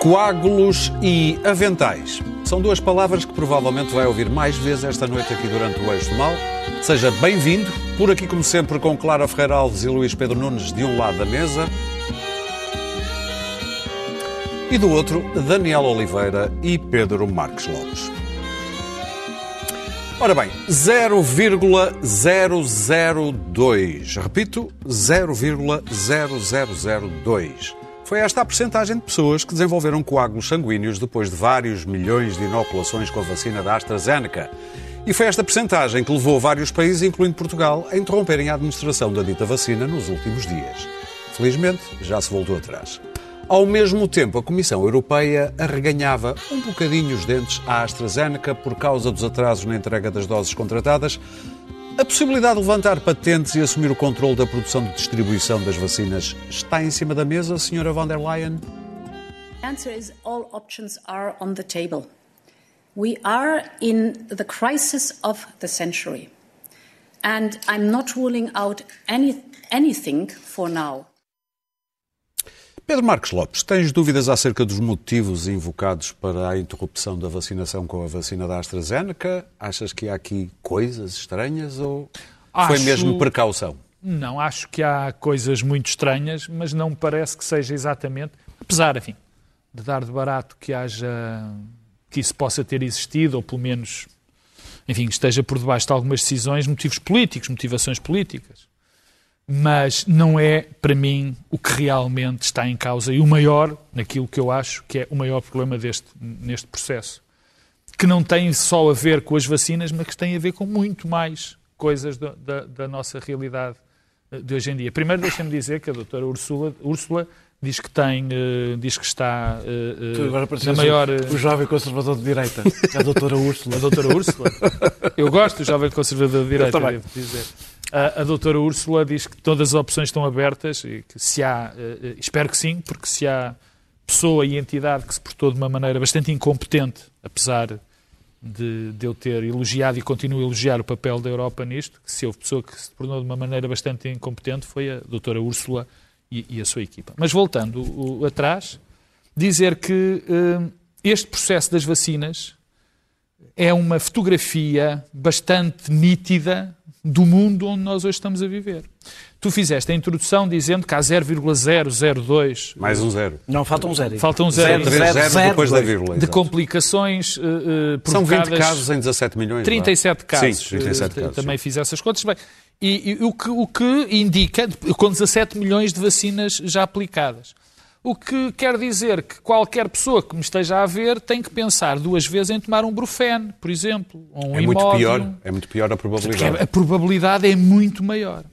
Coágulos e aventais. São duas palavras que provavelmente vai ouvir mais vezes esta noite aqui durante o Eixo do Mal. Seja bem-vindo. Por aqui, como sempre, com Clara Ferreira Alves e Luís Pedro Nunes de um lado da mesa. E do outro, Daniel Oliveira e Pedro Marques Lopes. Ora bem, 0,002. Repito, 0,0002. Foi esta a percentagem de pessoas que desenvolveram coágulos sanguíneos depois de vários milhões de inoculações com a vacina da AstraZeneca. E foi esta percentagem que levou vários países, incluindo Portugal, a interromperem a administração da dita vacina nos últimos dias. Felizmente, já se voltou atrás. Ao mesmo tempo, a Comissão Europeia arreganhava um bocadinho os dentes à AstraZeneca por causa dos atrasos na entrega das doses contratadas, a possibilidade de levantar patentes e assumir o controle da produção e distribuição das vacinas está em cima da mesa, Sra. von der Leyen? The answer is all options are on the table. We are in the crisis of the century. And I'm not ruling out any, anything for now. Pedro Marcos Lopes, tens dúvidas acerca dos motivos invocados para a interrupção da vacinação com a vacina da AstraZeneca? Achas que há aqui coisas estranhas ou acho... foi mesmo precaução? Não, acho que há coisas muito estranhas, mas não parece que seja exatamente, apesar, enfim, de dar de barato que haja que isso possa ter existido, ou pelo menos, enfim, esteja por debaixo de algumas decisões, motivos políticos, motivações políticas mas não é, para mim, o que realmente está em causa e o maior, naquilo que eu acho que é o maior problema deste, neste processo. Que não tem só a ver com as vacinas, mas que tem a ver com muito mais coisas da, da, da nossa realidade eh, de hoje em dia. Primeiro, deixa-me dizer que a doutora Úrsula, Úrsula diz que tem, uh, diz que está uh, tu agora na maior... O, o jovem conservador de direita, a doutora Úrsula. A doutora Úrsula? Eu gosto do jovem conservador de direita, devo dizer. A, a doutora Úrsula diz que todas as opções estão abertas e que se há, uh, espero que sim, porque se há pessoa e entidade que se portou de uma maneira bastante incompetente, apesar de, de eu ter elogiado e continuo a elogiar o papel da Europa nisto, que se houve pessoa que se tornou de uma maneira bastante incompetente foi a doutora Úrsula e, e a sua equipa. Mas voltando o, atrás, dizer que uh, este processo das vacinas é uma fotografia bastante nítida do mundo onde nós hoje estamos a viver. Tu fizeste a introdução dizendo que há 0,002... Mais um zero. Não, falta um zero. Falta um zero. zero, zero, zero depois da vírgula. De complicações uh, uh, São 20 casos em 17 milhões. 37 casos. Sim, 37 casos. Também sim. fiz essas contas. Bem, e, e o, que, o que indica, com 17 milhões de vacinas já aplicadas. O que quer dizer que qualquer pessoa que me esteja a ver tem que pensar duas vezes em tomar um brufeno, por exemplo, ou um é muito pior, É muito pior a probabilidade. a probabilidade é muito maior.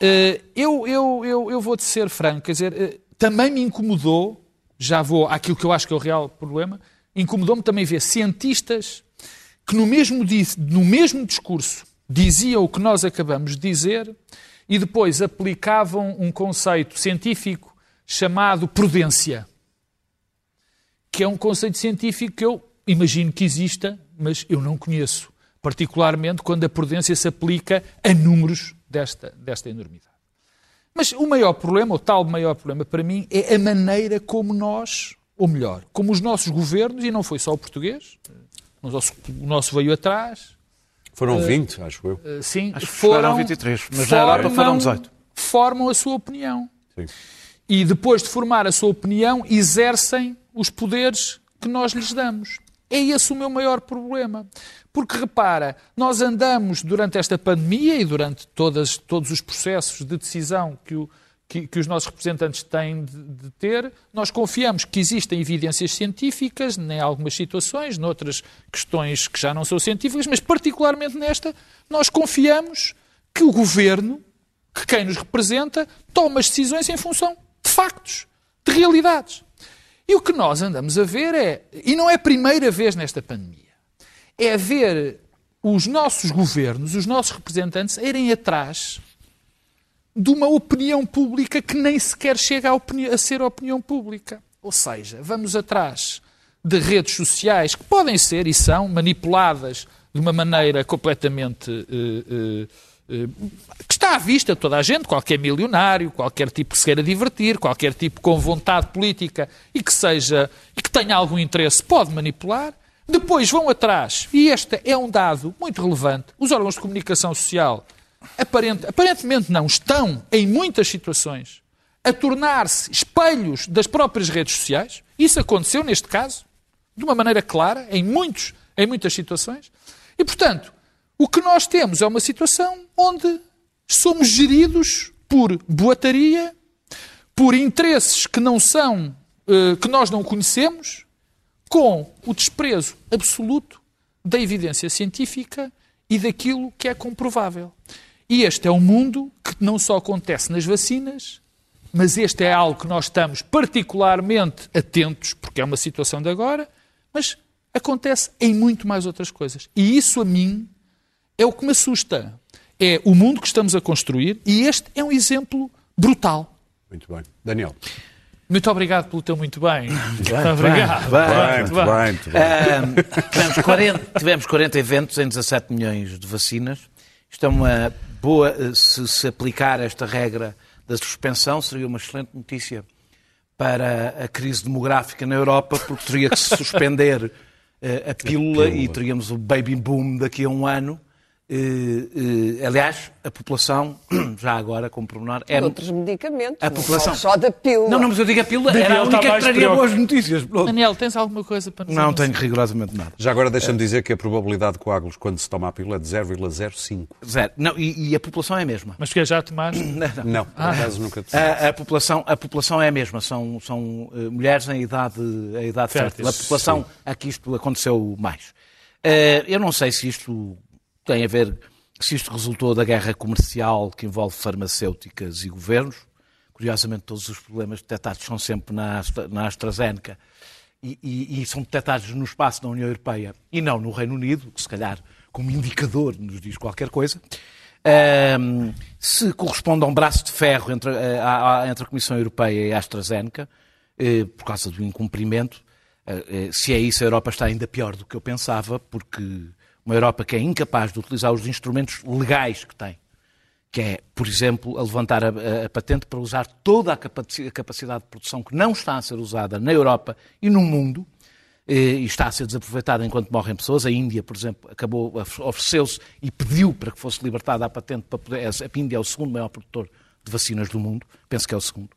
Eh, eu, eu, eu, eu vou-te ser franco, quer dizer, eh, também me incomodou, já vou àquilo que eu acho que é o real problema, incomodou-me também ver cientistas que no mesmo, no mesmo discurso diziam o que nós acabamos de dizer e depois aplicavam um conceito científico chamado prudência, que é um conceito científico que eu imagino que exista, mas eu não conheço, particularmente quando a prudência se aplica a números desta, desta enormidade. Mas o maior problema, o tal maior problema para mim, é a maneira como nós, ou melhor, como os nossos governos, e não foi só o português, o nosso, o nosso veio atrás. Foram 20, uh, acho eu. Uh, sim, acho foram 23, mas já Europa foram 18. Formam a sua opinião. Sim e depois de formar a sua opinião, exercem os poderes que nós lhes damos. É esse o meu maior problema. Porque repara, nós andamos durante esta pandemia e durante todas, todos os processos de decisão que, o, que, que os nossos representantes têm de, de, ter, nós confiamos que existem evidências científicas, em algumas situações, noutras questões que já não são científicas, mas particularmente nesta, nós confiamos que o governo, que quem nos representa, toma as decisões em função factos, de realidades. E o que nós andamos a ver é, e não é a primeira vez nesta pandemia, é ver os nossos governos, os nossos representantes, irem atrás de uma opinião pública que nem sequer chega a, a, ser opinião pública. Ou seja, vamos atrás de redes sociais que podem ser e são manipuladas de uma maneira completamente uh, uh, que está à vista de toda a gente, qualquer milionário, qualquer tipo que se queira divertir, qualquer tipo com vontade política e que seja e que tenha algum interesse pode manipular. Depois vão atrás, e este é um dado muito relevante, os órgãos de comunicação social aparente, aparentemente não, estão em muitas situações a tornar-se espelhos das próprias redes sociais. Isso aconteceu neste caso, de uma maneira clara, em, muitos, em muitas situações. E, portanto, o que nós temos é uma situação onde somos geridos por boataria, por interesses que não são, eh, que nós não conhecemos, com o desprezo absoluto da evidência científica e daquilo que é comprovável. E este é um mundo que não só acontece nas vacinas, mas este é algo que nós estamos particularmente atentos, porque é uma situação de agora, mas acontece em muito mais outras coisas. E isso a mim é o que me assusta. É o mundo que estamos a construir e este é um exemplo brutal. Muito bem. Daniel. Muito obrigado pelo teu muito bem. Muito obrigado. Muito bem, muito bem. Uh, tivemos, 40, tivemos 40 eventos em 17 milhões de vacinas. Isto é uma boa, eh, se se aplicar esta regra da suspensão, seria uma excelente notícia para a crise demográfica na Europa, porque teria que se suspender uh, a, pílula a pílula e teríamos o baby boom daqui a um ano. Uh, uh, aliás, a população, já agora, como pormenor... É, outros medicamentos, a população... só da pílula. Não, não, mas eu digo a pílula, Daniel era a única que traria boas notícias. Daniel, tens alguma coisa para nos Não anunciar? tenho rigorosamente nada. Já agora deixa-me dizer que a probabilidade de coágulos quando se toma a pílula é de 0,05. Zero. Não, e, e, a população é a mesma. Mas que já tomaste? Não, não. não por ah. acaso nunca a, a, população, a população é a mesma, são, são uh, mulheres em idade, em idade fértil. A população Sim. a que isto aconteceu mais. Uh, eu não sei se isto tem a ver se isto resultou da guerra comercial que envolve farmacêuticas e governos. Curiosamente, todos os problemas detectados são sempre na, na AstraZeneca e, e, e, são detectados no espaço da União Europeia e não no Reino Unido, que se calhar como indicador nos diz qualquer coisa. Um, se corresponde a um braço de ferro entre a, a, entre a Comissão Europeia e a AstraZeneca, eh, por causa do incumprimento, eh, eh, se é isso, a Europa está ainda pior do que eu pensava, porque uma Europa que é incapaz de utilizar os instrumentos legais que tem, que é, por exemplo, a levantar a, a, a patente para usar toda a capacidade de produção que não está a ser usada na Europa e no mundo, eh, e está a ser desaproveitada enquanto morrem pessoas. A Índia, por exemplo, acabou, ofereceu-se e pediu para que fosse libertada a patente para poder. A Índia é o segundo maior produtor de vacinas do mundo, penso que é o segundo.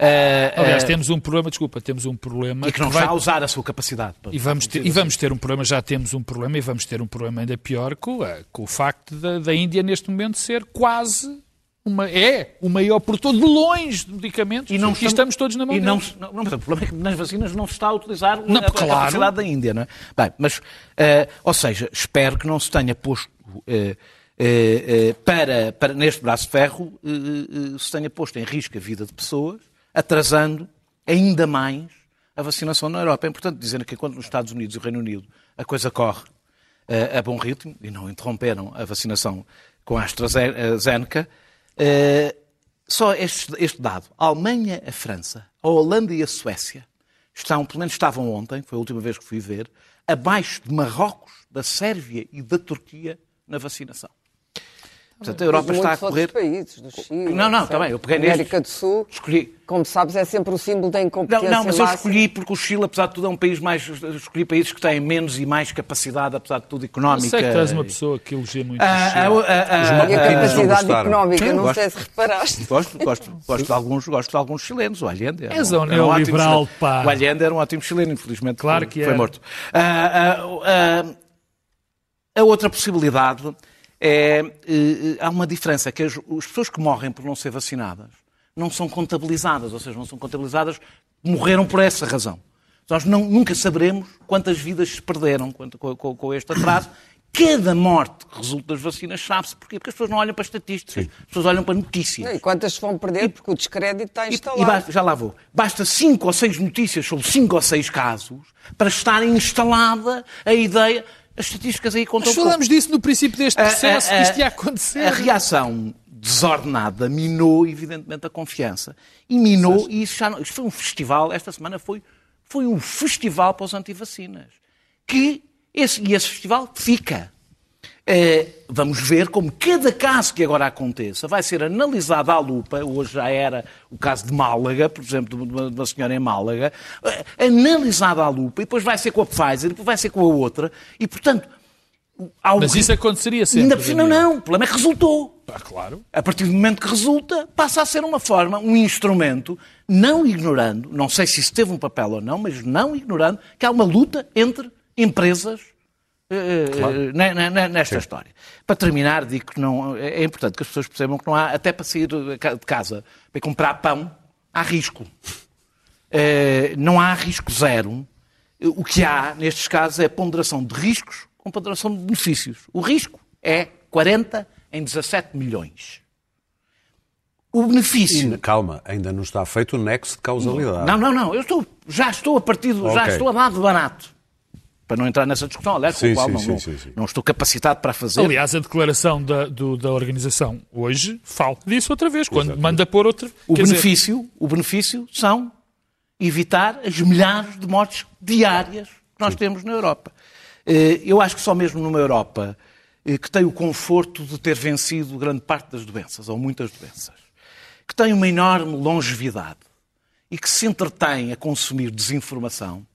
Uh, Aliás, uh, temos um problema, desculpa, temos um problema. E que não que vai... está a usar a sua capacidade. E vamos, ter, e vamos ter um problema, já temos um problema, e vamos ter um problema ainda pior com, com o facto da, da Índia neste momento ser quase uma, é o maior produtor de longe de medicamentos e, não estamos, estamos todos na mão e não, não, não, O problema é que nas vacinas não se está a utilizar não, a, claro. a capacidade da Índia. Não é? Bem, mas, uh, ou seja, espero que não se tenha posto uh, uh, para, para, neste braço de ferro, se tenha posto em risco a vida de pessoas atrasando ainda mais a vacinação na Europa. É importante dizer que enquanto nos Estados Unidos e Reino Unido a coisa corre uh, a bom ritmo e não interromperam a vacinação com a AstraZeneca, uh, só este, este, dado. A Alemanha, a França, a Holanda e a Suécia estão, pelo menos estavam ontem, foi a última vez que fui ver, abaixo de Marrocos, da Sérvia e da Turquia na vacinação. Portanto, a Europa está a correr. países, do Chile, não, não, também. Eu peguei América do Sul. Escolhi. Como sabes, é sempre o símbolo da incompetência. Não, não mas eu escolhi porque o Chile, apesar de tudo, é um país mais. Escolhi países que têm menos e mais capacidade, apesar de tudo, económica. Eu sei que traz uma pessoa que elogia muito ah, o Chile. Ah, ah, ah, e a capacidade económica, não gosto, sei se reparaste. Gosto, gosto, gosto, de, alguns, gosto de alguns chilenos. O Allende. És um, um neoliberal, pá. O Allende era um ótimo chileno, infelizmente. Claro que foi, foi morto. a outra possibilidade é, é, há uma diferença, que as, as pessoas que morrem por não ser vacinadas não são contabilizadas, ou seja, não são contabilizadas, morreram por essa razão. Nós não, nunca saberemos quantas vidas se perderam com, com, com este atraso. Cada morte que resulta das vacinas sabe-se porquê? Porque as pessoas não olham para estatísticas, Sim. as pessoas olham para notícias. E quantas se vão perder? Porque o descrédito está instalado. E, e basta, já lá vou. Basta cinco ou seis notícias sobre cinco ou seis casos para estar instalada a ideia as estatísticas aí contam. Mas falamos disso no princípio deste processo, a, a, que isto ia acontecer. A reação desordenada minou, evidentemente, a confiança. E minou, e isso, já, isto foi um festival, esta semana foi, foi um festival para os antivacinas. Que esse, e esse festival fica. É, vamos ver como cada caso que agora aconteça vai ser analisado à lupa. Hoje já era o caso de Málaga, por exemplo, de uma, senhora em Málaga, é, analisado à lupa, e depois vai ser com a Pfizer, e depois vai ser com a outra, e portanto. Mas isso aconteceria sempre. Ainda por cima, não. O problema é que resultou. Ah, claro. A partir do momento que resulta, passa a ser uma forma, um instrumento, não ignorando, não sei se isso teve um papel ou não, mas não ignorando que há uma luta entre empresas eh, claro. Eh, nesta Sim. história. Para terminar, digo que não, é importante que as pessoas percebam que não há, até para sair de casa, para comprar pão, há risco. Eh, não há risco zero. O que há, nestes casos, é ponderação de riscos com ponderação de benefícios. O risco é 40 em 17 milhões. O benefício. E, calma, ainda não está feito o nexo de causalidade. Não, não, não. Eu estou, já estou a partir do, okay. já estou a dar de barato para não entrar nessa discussão, aliás, com a qual sim, não, sim, sim, não, estou capacitado para fazer. Aliás, a declaração da, do, da organização hoje fala disso outra vez, quando Exatamente. manda pôr outra. O benefício, dizer... o benefício são evitar as milhares de mortes diárias que nós temos na Europa. Eh, eu acho que só mesmo numa Europa eh, que tem o conforto de ter vencido grande parte das doenças, ou muitas doenças, que tem uma enorme longevidade e que se entretém a consumir desinformação,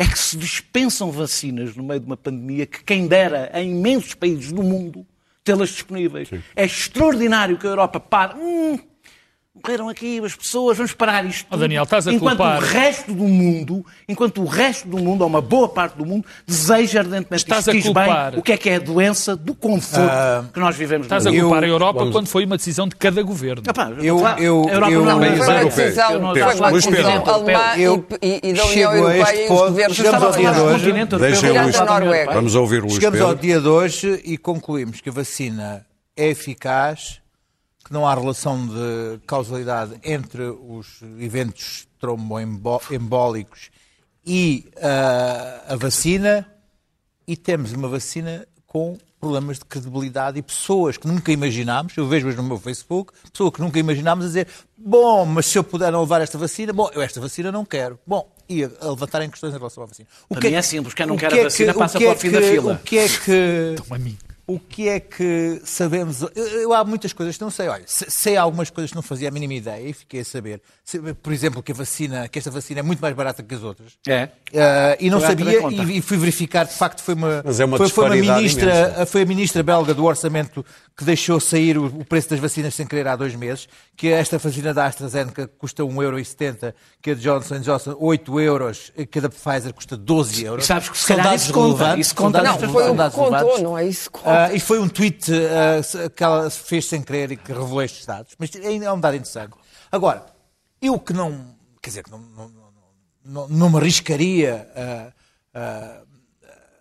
é que se dispensam vacinas no meio de uma pandemia que quem dera em imensos países do mundo tê-las disponíveis. Sim. É extraordinário que a Europa pare. Hum, morreram aqui as pessoas, vamos parar isto Oh, Daniel, estás a enquanto culpar... o resto do mundo, enquanto o resto do mundo, ou uma boa parte do mundo, deseja ardentemente estás a culpar... bem o que é que é a doença do conforto uh, que nós vivemos. Estás a culpar eu... a Europa Vamos... quando foi uma decisão de cada governo. Epá, eu, eu, a Europa eu, não, não foi uma decisão, foi uma decisão alemã e, e da União Europeia e os governos chegamos ao dia de hoje, Vamos ouvir o Luís Chegamos ao dia de hoje e concluímos que a vacina é eficaz que não há relação de causalidade entre os eventos tromboembólicos e uh, a vacina e temos uma vacina com problemas de credibilidade e pessoas que nunca imaginámos, eu vejo-as no meu Facebook, pessoas que nunca imaginámos a dizer, bom, mas se eu puder não levar esta vacina, bom, eu esta vacina não quero. Bom, e a, a levantarem questões em relação à vacina. O Para que mim é, é simples, quem não quer a vacina que, passa para o fim da fila. O que é que... Toma a mim o que é que sabemos? Eu, eu, há muitas coisas que não sei. Olha, sei algumas coisas que não fazia a mínima ideia e fiquei a saber. Por exemplo, que a vacina, que esta vacina é muito mais barata que as outras. É. Uh, e não foi sabia e, e, fui verificar, de facto, foi uma, Mas é uma foi, foi uma ministra, imensa. foi a ministra belga do orçamento que deixou sair o, o, preço das vacinas sem querer há dois meses, que esta vacina da AstraZeneca custa 1,70€, que a de Johnson Johnson 8 euros, que a da Pfizer custa 12 euros. E sabes que se São dados isso relevantes. Isso conta. Não, foi o que contou, não é isso que conta. Uh, e foi um tweet uh, que ela fez sem querer e que revelou estes dados. Mas ainda é um dado interessante. Agora, eu que não, quer dizer, que não, não, não, não me arriscaria a, a,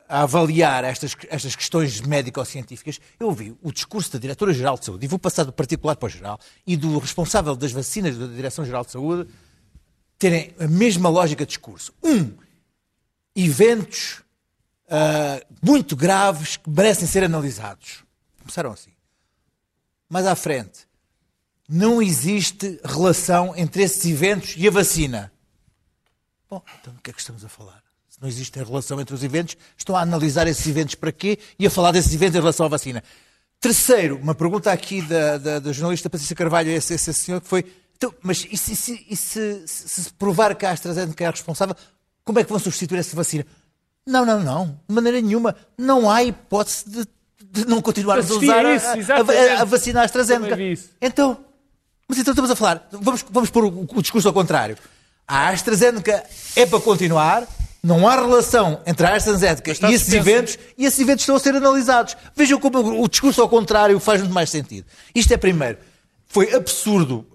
a avaliar estas, estas questões médico-científicas, eu ouvi o discurso da Diretora-Geral de Saúde, e vou passar do particular para o geral, e do responsável das vacinas da Direção-Geral de Saúde, terem a mesma lógica de discurso. Um, eventos uh, muito graves que merecem ser analisados. Começaram assim. Mais à frente, não existe relação entre esses eventos e a vacina. Bom, então do que é que estamos a falar? Se não existe relação entre os eventos, estão a analisar esses eventos para quê e a falar desses eventos em relação à vacina. Terceiro, uma pergunta aqui da, da, da jornalista Patrícia Carvalho, esse, esse senhor, que foi, então, mas e, se, se, se, se provar que a AstraZeneca é responsável, como é que vão substituir essa vacina? Não, não, não, de maneira nenhuma. Não há hipótese de, de não continuar a usar a, a, a, a vacina AstraZeneca. Então, mas então estamos a falar, vamos, vamos pôr o, o discurso ao contrário. A AstraZeneca é para continuar, não há relação entre a AstraZeneca e esses eventos, e esses eventos estão a ser analisados. Vejam como o discurso ao contrário faz muito mais sentido. Isto é primeiro. Foi absurdo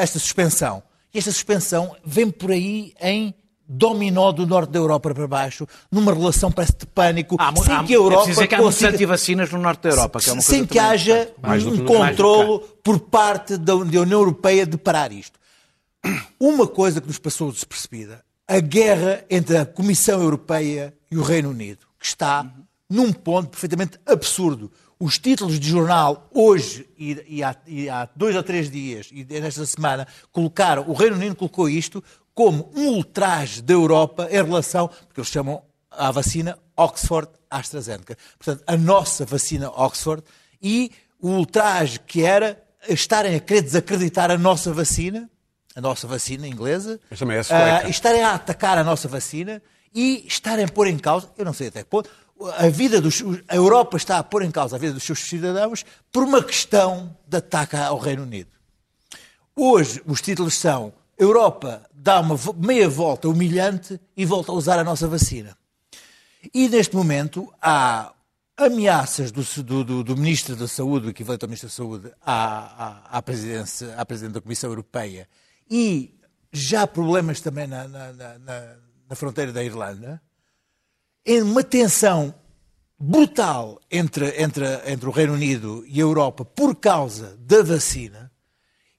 esta suspensão. E esta suspensão vem por aí em dominó do norte da Europa para baixo, numa relação parece de pânico, há, sem há, que a Europa... É que há consiga... anti-vacinas no norte da Europa, que é uma Sem que haja um controlo por parte da União Europeia de parar isto. Uma coisa que nos passou despercebida, a guerra entre a Comissão Europeia e o Reino Unido, que está num ponto perfeitamente absurdo. Os títulos de jornal hoje e, e, há, e, há, dois ou três dias, e nesta semana, colocaram, o Reino Unido colocou isto como um ultraje da Europa em relação, porque eles chamam à vacina Oxford-AstraZeneca. Portanto, a nossa vacina Oxford e o ultraje que era estarem a querer desacreditar a nossa vacina, a nossa vacina inglesa, Mas também é sueca. uh, estarem a atacar a nossa vacina e estarem a pôr em causa, eu não sei até que ponto, a vida dos, a Europa está a pôr em causa a vida dos seus cidadãos por uma questão de ataque ao Reino Unido. Hoje os títulos são Europa dá uma meia volta humilhante e volta a usar a nossa vacina. E neste momento há ameaças do, do, do Ministro da Saúde, o equivalente ao Ministro da Saúde, à, à, à, presidência, à Presidente da Comissão Europeia e já problemas também na, na, na, na fronteira da Irlanda, em uma tensão brutal entre, entre, entre o Reino Unido e a Europa por causa da vacina,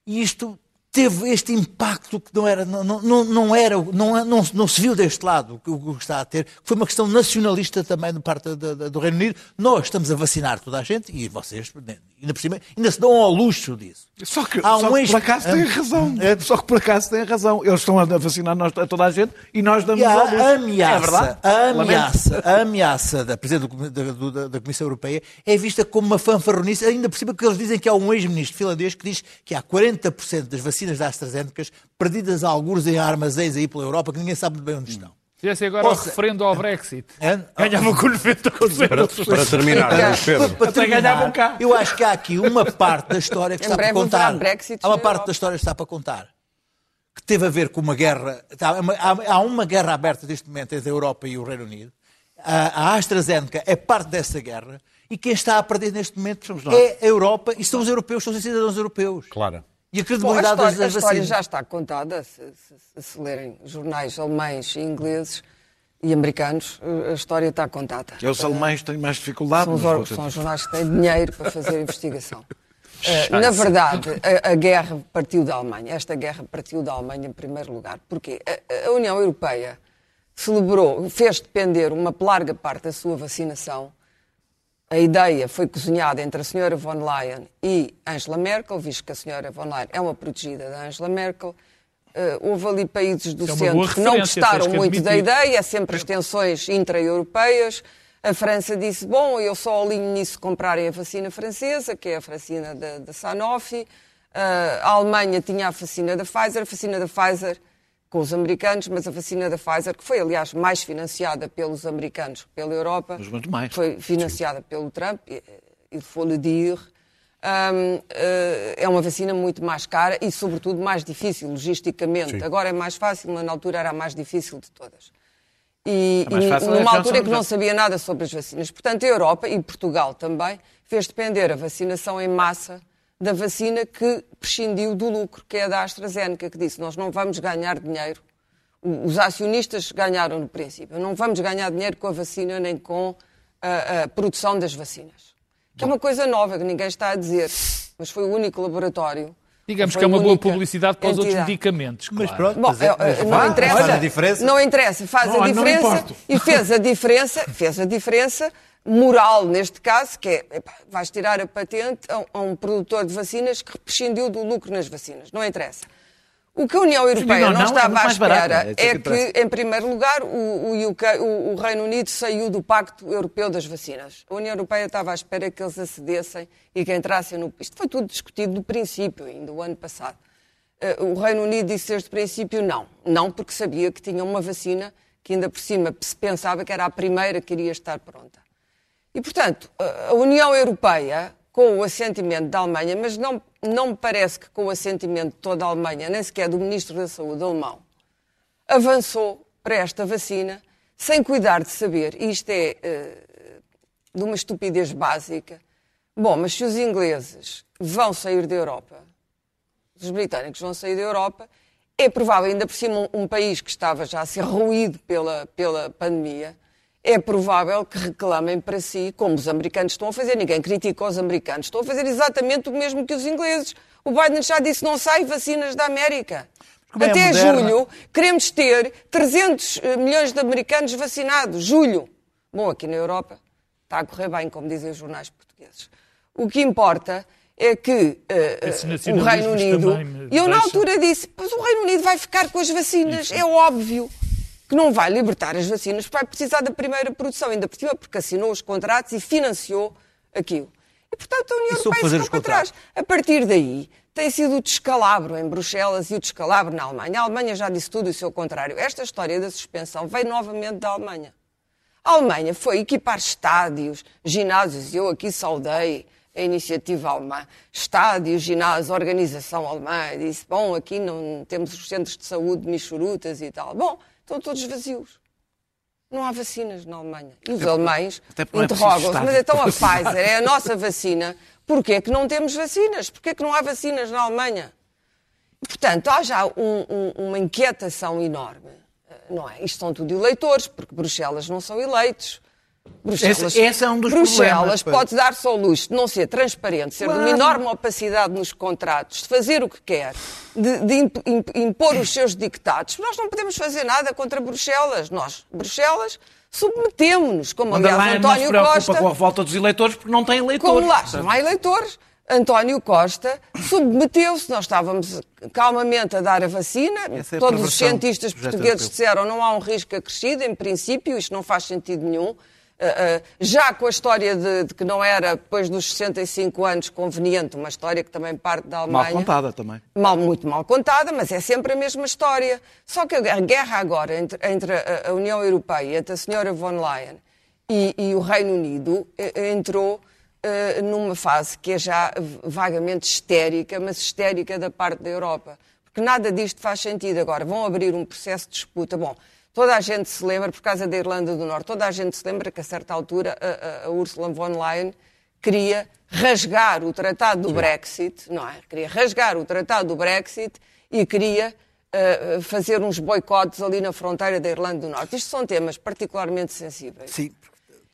e isto teve este impacto que não era, não, não, não era, não, não, não se viu deste lado o que está a ter. Foi uma questão nacionalista também de parte do Reino Unido. Nós estamos a vacinar toda a gente e vocês, ainda por cima, ainda se dão ao luxo disso. Só que, Há um só que por acaso têm razão. É, só que por acaso têm razão. Eles estão a vacinar nós, a toda a gente e nós damos ao luxo. A ameaça, é a, ameaça a ameaça da Presidente da, da, da, Comissão Europeia é vista como uma fanfarronice, ainda por cima que eles dizem que há um ex-ministro finlandês que diz que há 40% das vacinas da AstraZeneca perdidas a alguns em armazéns aí pela Europa que ninguém sabe bem onde estão. Fizesse agora o referendo ao Brexit. Ganhava com 90%. Para, para terminar, Pedro. Para, para terminar, cá. Eu acho que há aqui uma parte da história que está para contar. Há uma parte da história que está para contar. Que teve a ver com uma guerra. Há uma guerra aberta neste momento entre a Europa e o Reino Unido. A AstraZeneca é parte dessa guerra. E quem está a perder neste momento é a Europa e são os europeus, são os cidadãos europeus. Claro. E a credibilidade Bom, a história, das a história já está contada, se, se, se, lerem jornais alemães e ingleses e americanos, a história está contada. Que os alemães têm mais dificuldade. São, os, são os jornais que têm dinheiro para fazer a investigação. Uh, na verdade, a, a, guerra partiu da Alemanha. Esta guerra partiu da Alemanha em primeiro lugar. Porque a, a União Europeia celebrou, fez depender uma larga parte da sua vacinação a ideia foi cozinhada entre a senhora von Leyen e Angela Merkel, visto que a senhora von Leyen é uma protegida da Angela Merkel. Uh, houve ali países do é centro que não gostaram muito da ideia, é sempre as tensões intra-europeias. A França disse, bom, eu só alinho nisso comprarem a vacina francesa, que é a vacina da, da Sanofi. Uh, a Alemanha tinha a vacina da Pfizer, a vacina da Pfizer com os americanos, mas a vacina da Pfizer, que foi, aliás, mais financiada pelos americanos pela Europa, mas muito mais. foi financiada Sim. pelo Trump, il faut le dire, um, uh, é uma vacina muito mais cara e, sobretudo, mais difícil logisticamente. Sim. Agora é mais fácil, mas na altura era a mais difícil de todas. E, é e numa altura que não sabia nada sobre as vacinas. Portanto, a Europa e Portugal também fez depender a vacinação em massa da vacina que prescindiu do lucro, que é a da AstraZeneca, que disse nós não vamos ganhar dinheiro. Os acionistas ganharam no princípio. Não vamos ganhar dinheiro com a vacina nem com a, a produção das vacinas. Que é uma coisa nova que ninguém está a dizer, mas foi o único laboratório Digamos que é uma boa publicidade para os outros medicamentos. Claro. Mas pronto, Bom, mas, é, mas não interessa. Faz a diferença. Não interessa, faz não, a diferença e fez a diferença, fez a diferença moral, neste caso, que é, epá, vais tirar a patente a, a, um produtor de vacinas que prescindiu do lucro nas vacinas. Não interessa. O que a União Europeia não, não, não estava é à espera barato, é, é que, em primeiro lugar, o, o, UK, o, o, Reino Unido saiu do Pacto Europeu das Vacinas. A União Europeia estava à espera que eles acedessem e que entrassem no. Isto foi tudo discutido do princípio, ainda o ano passado. Uh, o Reino Unido disse desde o princípio não. Não porque sabia que tinha uma vacina que ainda por cima se pensava que era a primeira que iria estar pronta. E, portanto, a União Europeia, com o assentimento da Alemanha, mas não, não me parece que com o assentimento de toda a Alemanha, nem sequer do Ministro da Saúde alemão, avançou para esta vacina sem cuidar de saber, e isto é uh, de uma estupidez básica, bom, mas se os ingleses vão sair da Europa, os britânicos vão sair da Europa, é provável, ainda por cima um, um país que estava já a ser ruído pela, pela pandemia, é provável que reclamem para si, como os americanos estão a fazer. Ninguém critica os americanos. Estão a fazer exatamente o mesmo que os ingleses. O Biden já disse não sai vacinas da América. É Até é julho queremos ter 300 eh, milhões de americanos vacinados. Julho. Bom, aqui na Europa está a correr bem, como dizem os jornais portugueses. O que importa é que uh, o Reino Unido. E eu, na altura, disse: Pois o Reino Unido vai ficar com as vacinas, Isso. é óbvio. Que não vai libertar as vacinas, vai precisar da primeira produção, ainda por cima, porque assinou os contratos e financiou aquilo. E, portanto, a União Europeia ficou para trás. A partir daí, tem sido o descalabro em Bruxelas e o descalabro na Alemanha. A Alemanha já disse tudo e o seu contrário. Esta história da suspensão veio novamente da Alemanha. A Alemanha foi equipar estádios, ginásios, eu aqui saudei a iniciativa alemã, estádios, ginásios, organização alemã, disse, bom, aqui não temos os centros de saúde michurutas e tal. Bom, estão todos vazios. Não há vacinas na Alemanha. E os alemães é interrogam-se, mas então a Pfizer é a nossa vacina, porquê é que não temos vacinas? Porquê é que não há vacinas na Alemanha? Portanto, há já um, um, uma inquietação enorme não é? Isto são tudo eleitores, porque Bruxelas não são eleitos. Bruxelas, esse, esse é um dos Bruxelas pode dar-se ao luxo de não ser transparente, ser claro. de uma enorme opacidade nos contratos, de fazer o que quer, de, de impor os seus dictados. Nós não podemos fazer nada contra Bruxelas. Nós, Bruxelas, submetemos-nos, como aliás António não se Costa. com a volta dos eleitores porque não tem eleitores. Como lá, não há eleitores. António Costa submeteu-se, nós estávamos calmamente a dar a vacina, é a todos os cientistas portugueses disseram não há um risco acrescido, em princípio, isto não faz sentido nenhum. Uh, uh, já com a história de, de, que não era, depois dos 65 anos, conveniente, uma história que também parte da Alemanha. Mal contada também. Mal, muito mal contada, mas é sempre a mesma história. Só que a guerra agora entre, entre a União Europeia, entre a senhora von Leyen e, e o Reino Unido, eh, entrou uh, numa fase que é já vagamente histérica, mas histérica da parte da Europa. Porque nada disto faz sentido. Agora, vão abrir um processo de disputa. Bom, toda a gente se lembra, por causa da Irlanda do Norte, toda a gente se lembra que a certa altura a, a, a Ursula von Leyen queria rasgar o tratado do Brexit, não é? Queria rasgar o tratado do Brexit e queria uh, fazer uns boicotes ali na fronteira da Irlanda do Norte. Isto são temas particularmente sensíveis. Sim,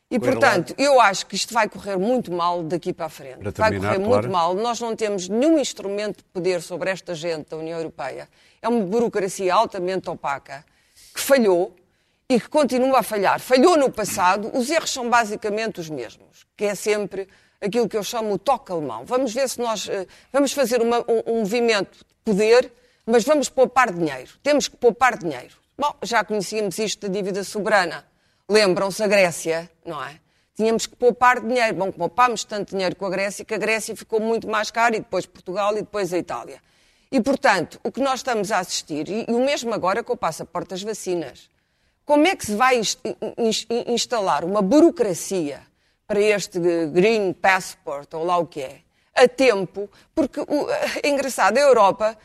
e, portanto, eu acho que isto vai correr muito mal daqui para a frente. Para terminar, vai correr claro. muito mal. Nós não temos nenhum instrumento de poder sobre esta gente da União Europeia. É uma burocracia altamente opaca que falhou e que continua a falhar. Falhou no passado, os erros são basicamente os mesmos, que é sempre aquilo que eu chamo o toque alemão. Vamos ver se nós uh, vamos fazer uma, um, um movimento de poder, mas vamos poupar dinheiro. Temos que poupar dinheiro. Bom, já conhecíamos isto da dívida soberana Lembram-se a Grécia, não é? Tínhamos que poupar dinheiro. Bom, poupámos tanto dinheiro com a Grécia que a Grécia ficou muito mais cara e depois Portugal e depois a Itália. E, portanto, o que nós estamos a assistir, e o mesmo agora com o passaporte das vacinas, como é que se vai instalar uma burocracia para este Green Passport, ou lá o que é, a tempo, porque é engraçado, a Europa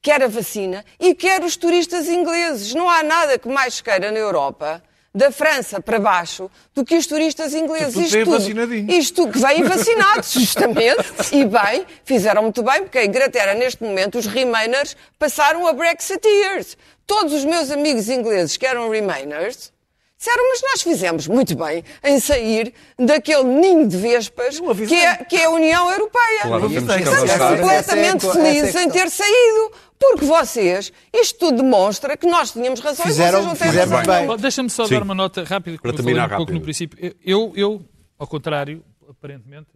quer a vacina e quer os turistas ingleses. Não há nada que mais queira na Europa da França para baixo do que os turistas ingleses. Tudo isto, tudo, isto que vêm vacinados, justamente, e bem, fizeram muito bem, porque a Inglaterra, neste momento, os Remainers passaram a Brexiteers. Todos os meus amigos ingleses que eram Remainers disseram, mas nós fizemos muito bem em sair daquele ninho de vespas que é, que é a União Europeia. Claro, Estamos completamente é felizes em ter saído. Porque vocês, isto tudo demonstra que nós tínhamos razão fizeram, e vocês não têm razão. Bem. Deixa-me só Sim. dar uma nota rápida, Para eu falei um rápido. pouco no princípio. Eu, eu, ao contrário, aparentemente,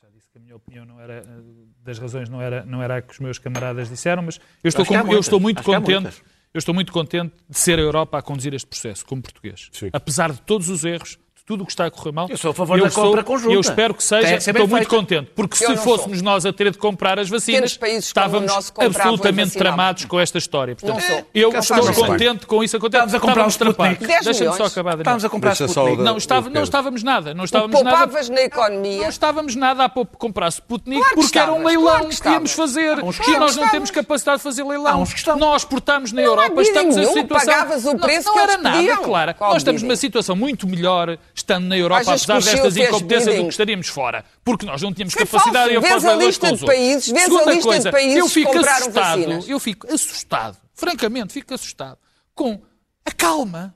já disse que a minha opinião não era, das razões não era, não era a que os meus camaradas disseram, mas eu estou, com, eu estou muito contente. Eu estou muito contente de ser a Europa a conduzir este processo, como português. Sim. Apesar de todos os erros, tudo o que está a correr mal. Eu sou a favor da compra sou, conjunta. Eu espero que seja. Estou muito contente. Porque eu se fôssemos sou. nós a ter de comprar as vacinas, estávamos absolutamente tramados com esta história. Portanto, eu estou contente com isso acontecer. Estávamos a comprar os tramados. Deixa-me só acabar. Estávamos a comprar Sputnik. Não, estava, não estávamos nada. Não estávamos nada. na economia. Não estávamos nada a comprar Sputnik claro porque era um leilão que íamos fazer. E nós não temos capacidade de fazer leilão. Nós portamos na Europa, estamos em situação... Pagavas o preço Não era nada, claro. Nós estamos numa situação muito melhor estando na Europa apesar destas incompetências do que estaríamos fora. Porque nós não tínhamos Foi capacidade de fazer a lista de países, vês a lista coisa, de países eu fico assustado, vacinas. Eu fico assustado, francamente, fico assustado com a calma,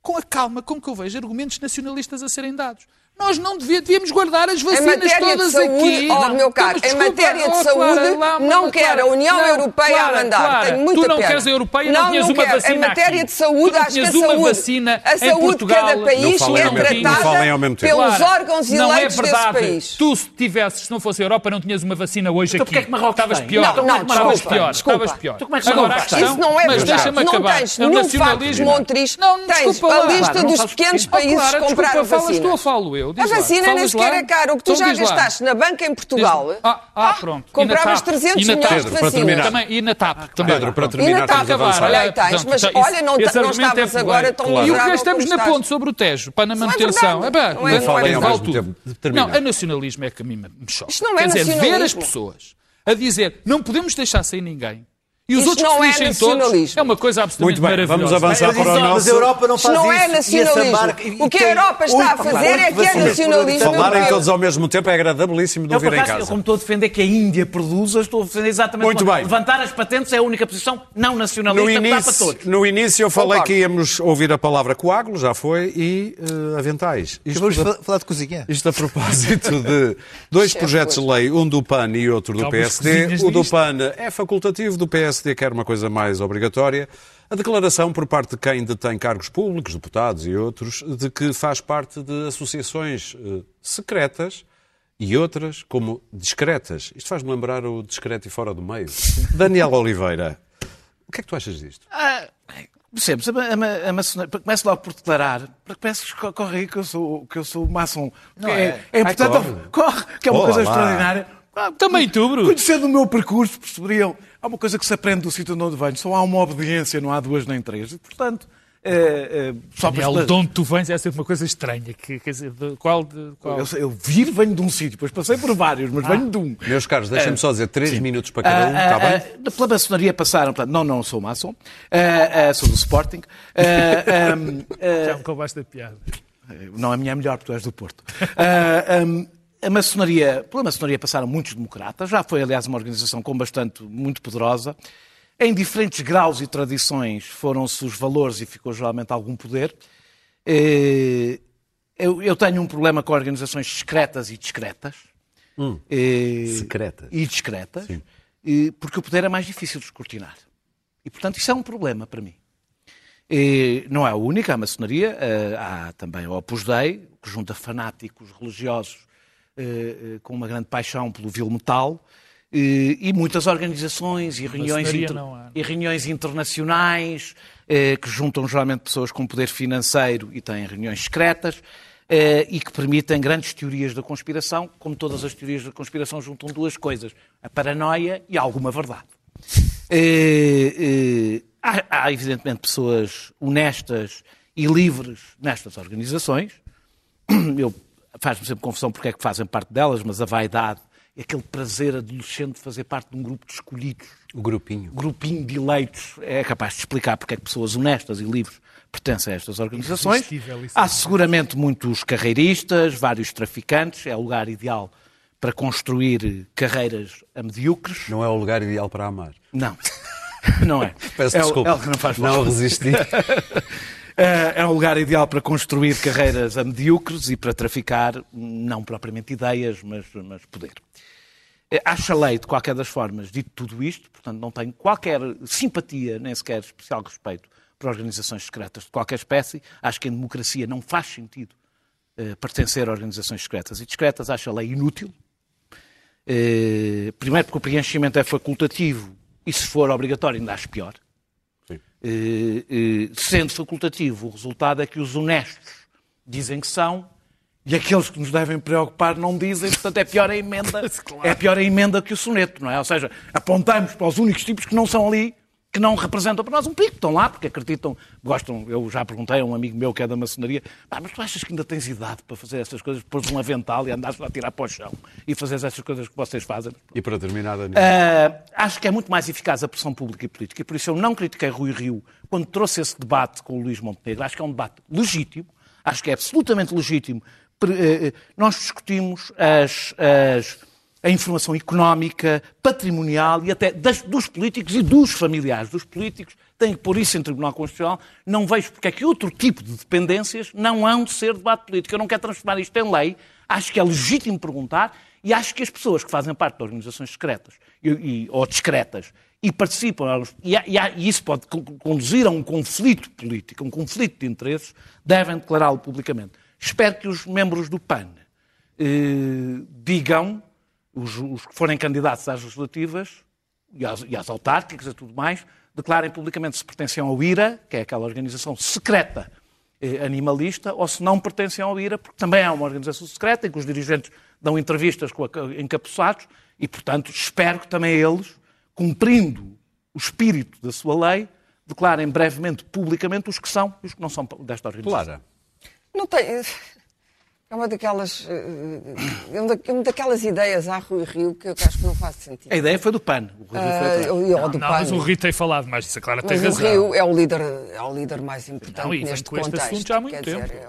com a calma com que eu vejo argumentos nacionalistas a serem dados. Nós não devíamos guardar as vacinas todas saúde, aqui. Oh, meu caro, então, em matéria de saúde, Clara, não quer a União não, Europeia Clara, a mandar. Clara, Tenho muita tu não pena. queres a Europeia, não, não tinhas uma quero. vacina Em matéria aqui. de saúde, acho que a saúde, vacina a saúde de cada país é tratada pelos órgãos eleitos desse país. Tu, se tivesses, se não fosse a Europa, não tinhas uma vacina hoje então, aqui. Então, que Marrocos Estavas pior. Não, não, estavas pior. Estavas pior. Agora, isso não é verdade. Não tens nenhum facto montriz. Tens a lista dos pequenos países que compraram vacina. tu ou falo eu? A vacina nem sequer é cara. O que tu já gastaste na banca em Portugal. Ah, ah pronto. Compravas 300 milhões de vacinas. E na TAP também. Pedro, para terminar, e na TAP, olha aí tens. Mas olha, não estavas agora tão E o que gastamos na ponte sobre o Tejo, para na manutenção. Não é vale tudo. Não, a nacionalismo é que a mim me choca. Isto não é Quer dizer, ver as pessoas a dizer não podemos deixar sem ninguém e os Isto outros que se lixem é todos é uma coisa absolutamente Muito bem, vamos avançar para o nosso... Mas a Europa não faz não isso. é nacionalismo. O que a Europa está a fazer é que é nacionalismo. Falarem todos ao mesmo tempo é agradabilíssimo de ouvir em casa. Eu, como estou a defender que a Índia produza, estou a defender exatamente Muito bem. Levantar as patentes é a única posição não nacionalista no início, para todos. No início eu falei que íamos ouvir a palavra coágulo, já foi, e uh, aventais. Isto vamos da, falar de cozinha. Isto a propósito de dois projetos de lei, um do PAN e outro do PSD. O do PAN é facultativo, do PSD quer uma coisa mais obrigatória, a declaração por parte de quem detém cargos públicos, deputados e outros, de que faz parte de associações uh, secretas e outras como discretas. Isto faz-me lembrar o discreto e fora do meio. Daniel Oliveira, o que é que tu achas disto? Ah, percebes, a, a, a maçonaria, começo logo por declarar, para que parece que corre aí que eu sou, que eu sou maçom. Não é, é, é portanto, corre. corre, que é uma coisa extraordinária. Ah, também tu, Bruno. Conhecendo o meu percurso, perceberiam. Há uma coisa que se aprende do sítio onde venho. Só há uma obediência, não há duas nem três. E, portanto, é, é, só Daniel, para... de onde tu vens é sempre uma coisa estranha. Que, quer dizer, de, qual, de, qual... Eu, eu vir, venho de um sítio, depois passei por vários, mas ah. venho de um. Meus caros, deixem-me só dizer três minutos para cada um, está bem? pela maçonaria passaram, portanto, não, não sou maçom, sou do Sporting. Já me acabaste da piada. Não, a minha é melhor, porque tu és do Porto. Um, a maçonaria, pela maçonaria passaram muitos democratas, já foi, aliás, uma organização com bastante, muito poderosa. Em diferentes graus e tradições foram-se os valores e ficou geralmente algum poder. Eu tenho um problema com organizações secretas e discretas. Hum, secretas. E discretas, Sim. porque o poder é mais difícil de escrutinar. E, portanto, isso é um problema para mim. E não é a única, a maçonaria, há também o Opus Dei, que junta fanáticos religiosos eh, eh, com uma grande paixão pelo vil metal, eh, e muitas organizações e reuniões, inter... e reuniões internacionais que juntam geralmente pessoas com poder financeiro e têm reuniões secretas e que permitem grandes teorias da conspiração, como todas as teorias da conspiração juntam duas coisas, a paranoia e alguma verdade. Há, há evidentemente pessoas honestas e livres nestas organizações. Eu faz-me sempre confusão porque é que fazem parte delas, mas a vaidade é aquele prazer adolescente de fazer parte de um grupo de escolhidos. O grupinho. Grupinho de eleitos. É capaz de explicar porque é que pessoas honestas e livres pertencem a estas organizações. Há seguramente muitos carreiristas, vários traficantes. É o lugar ideal para construir carreiras a medíocres. Não é o lugar ideal para amar. Não. Não é. Peço é desculpa. É o que não faz Não resisti. É, é um lugar ideal para construir carreiras a medíocres e para traficar, não propriamente ideias, mas, mas poder. É, acho a lei, de qualquer das formas, dito tudo isto, portanto não tenho qualquer simpatia, nem sequer especial respeito para organizações secretas de qualquer espécie. Acho que em democracia não faz sentido uh, pertencer a organizações secretas e discretas. Acho a lei inútil. Primeiro porque o preenchimento é facultativo e se for obrigatório ainda acho pior. Eh, eh, sendo facultativo, o resultado é que os honestos dizem que são e aqueles que nos devem preocupar não dizem, portanto é pior a emenda, é pior a emenda que o soneto, não é? Ou seja, apontamos para os únicos tipos que não são ali que não representam para nós um pico. Estão lá porque acreditam, gostam. Eu já perguntei a um amigo meu que é da maçonaria, ah, mas tu achas que ainda tens idade para fazer essas coisas, pôr um avental e andares lá a tirar para o chão e fazer essas coisas que vocês fazem? E para terminar, Daniel? Uh, acho que é muito mais eficaz a pressão pública e política e por isso eu não critiquei Rui Rio quando trouxe esse debate com o Luís Montenegro. Acho que é um debate legítimo, acho que é absolutamente legítimo. Eh, eh, nós discutimos as, as a informação económica, patrimonial e até das, dos políticos e dos familiares dos políticos. Tem que pôr isso em Tribunal Constitucional. Não vejo porque é que outro tipo de dependências não hão de ser debate político. Eu não quero transformar isto em lei. Acho que é legítimo perguntar e acho que as pessoas que fazem parte de organizações secretas e, e, ou discretas e participam, e, e, e, isso pode conduzir a um conflito político, um conflito de interesses, devem declará-lo publicamente. Espero que os membros do PAN eh, digam os, os, que forem candidatos às legislativas e às, e às autárquicas e tudo mais, declarem publicamente se pertencem ao IRA, que é aquela organização secreta eh, animalista, ou se não pertencem ao IRA, porque também é uma organização secreta em que os dirigentes dão entrevistas com encapuçados e, portanto, espero que também eles, cumprindo o espírito da sua lei, declarem brevemente, publicamente, os que são e os que não são desta organização. Clara. Não tem. É uma daquelas, eh, é uma daquelas ideias à Rui Rio que eu acho que não faz sentido. A ideia foi do PAN. O Rui Rio uh, do não, PAN. mas o Rio tem falado mais disso, a Clara tem mas razão. o Rio é o líder, é o líder mais importante não, neste com contexto. Este assunto já há muito tempo. Dizer,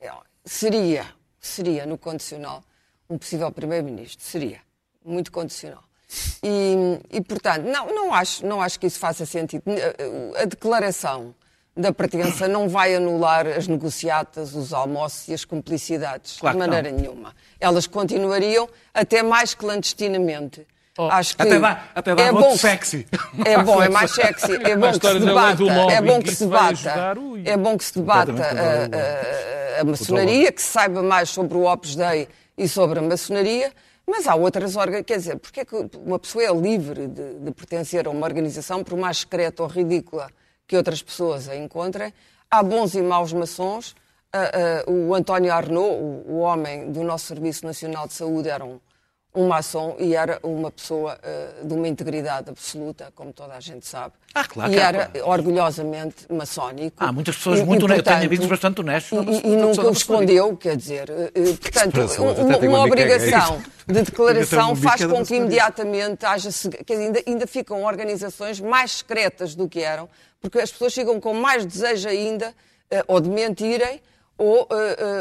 é, é, seria, seria, no condicional, um possível primeiro-ministro. Seria. Muito condicional. E, e, portanto, não, não, acho, não acho que isso faça sentido. A declaração da pertença não vai anular as negociatas, os almoços e as cumplicidades, claro de maneira não. nenhuma. Elas continuariam até mais clandestinamente. Oh, Acho que até dá, até dá é bom sexy. É bom, é mais sexy. É bom que se debata. É bom que se debata. É bom que se debata a, a, a maçonaria, que se saiba mais sobre o Opus Dei e sobre a maçonaria. Mas há outras organizações. Quer dizer, porque é que uma pessoa é livre de, de pertencer a uma organização, por mais secreta ou ridícula que outras pessoas a encontrem. Há bons e maus maçons. Uh, uh, o António Arnaud, o, o, homem do nosso Serviço Nacional de Saúde, era um, um maçom e era uma pessoa uh, de uma integridade absoluta, como toda a gente sabe. Ah, claro. E era orgulhosamente maçónico. Há muitas pessoas e, muito honestas, tenho amigos bastante honestos. E, e nunca o escondeu, quer dizer, portanto, uma, uma obrigação de declaração faz com que imediatamente haja, que ainda, ainda ficam organizações mais secretas do que eram, porque as pessoas chegam com mais desejo ainda uh, ou de mentirem ou, uh, uh,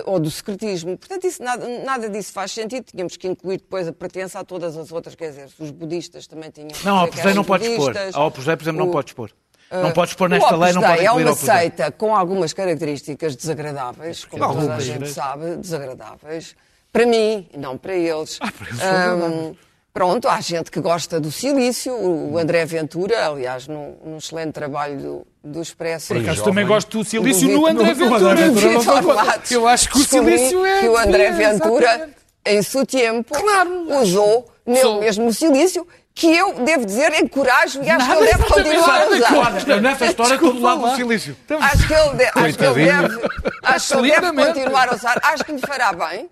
ou do secretismo. Portanto, isso, nada, nada disso faz sentido. Tínhamos que incluir depois a pertença a todas as outras, quer dizer, os budistas também tinham. Não, a Opus não podes pôr. A Opus por exemplo, não podes pôr. Não podes pôr nesta lei, não pode incluir É uma seita com algumas características desagradáveis, como toda a gente sabe, desagradáveis. Para mim, não para eles. Ah, para eles um, Pronto, há gente que gosta do silício, o André Ventura, aliás, num, num excelente trabalho do, do Expresso. Por acaso também gosto do silício do no André Ventura. Ventura eu acho que o silício é... que o André Ventura, em seu tempo, claro, usou nele mesmo o silício, que eu, devo dizer, encorajo e acho Nada, que ele deve continuar a usar. Nessa história, estou do lado do silício. Acho que ele, de, acho que ele deve, acho que ele deve continuar a usar. Acho que lhe fará bem.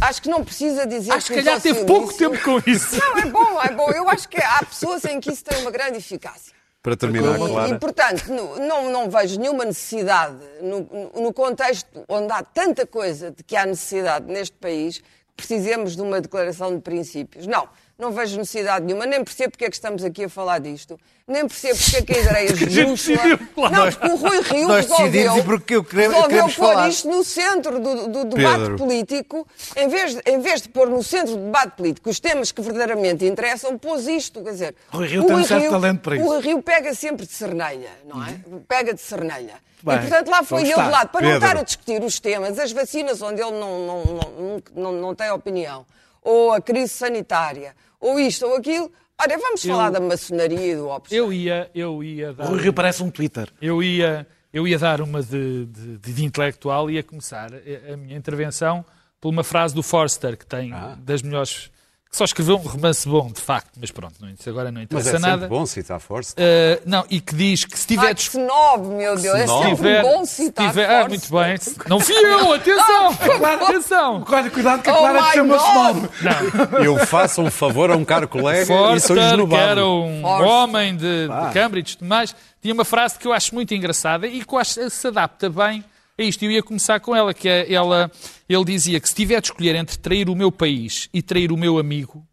Acho que não precisa dizer acho que. Acho que calhar teve pouco tempo com isso. Não, é bom, é bom. Eu acho que há pessoas em que isso tem uma grande eficácia. Para terminar, e, claro. E, portanto, não, não vejo nenhuma necessidade, no, no contexto onde há tanta coisa de que há necessidade neste país, que precisemos de uma declaração de princípios. Não não vejo necessidade nenhuma, nem percebo porque é que estamos aqui a falar disto, nem percebo porque é que a ideia esdrúxula... Não, porque o Rui Rio Nós resolveu, porque eu quero, resolveu pôr falar. isto no centro do, do debate Pedro. político, em vez, de, em vez de pôr no centro do debate político os temas que verdadeiramente interessam, pôs isto, quer dizer... Rui Rio tem um certo talento para isso. O Rui Rio pega sempre de cernelha, não é? Pega de cernelha. Bem, e, portanto, lá foi ele de lado, para Pedro. não estar a discutir os temas, as vacinas onde ele não, não, não, não, não tem opinião, ou a crise sanitária, ou isto ou aquilo. Olha, vamos eu, falar da maçonaria e do Opus. Eu ia, eu ia dar. O Rio parece um Twitter. Eu ia, eu ia dar uma de, de, de intelectual e ia começar a minha intervenção por uma frase do Forster, que tem ah. das melhores só escreveu um romance bom, de facto, mas pronto, não, isso agora não interessa mas é nada. bom citar Forster. Uh, não, e que diz que se tiver... Ai, que snob, meu Deus, é sempre tiver, bom citar tiver, Ah, muito bem. Não fui eu, atenção! Ah, atenção! Cuidado que a Clara oh te chama snob. Não. Eu faço um favor a um caro colega Forster, e sou esnobado. que era um homem de, de Cambridge e tudo mais, tinha uma frase que eu acho muito engraçada e que eu acho se adapta bem é isto. Eu ia começar com ela, que é, ela, ele dizia que se tiver de escolher entre trair o meu país e trair o meu amigo,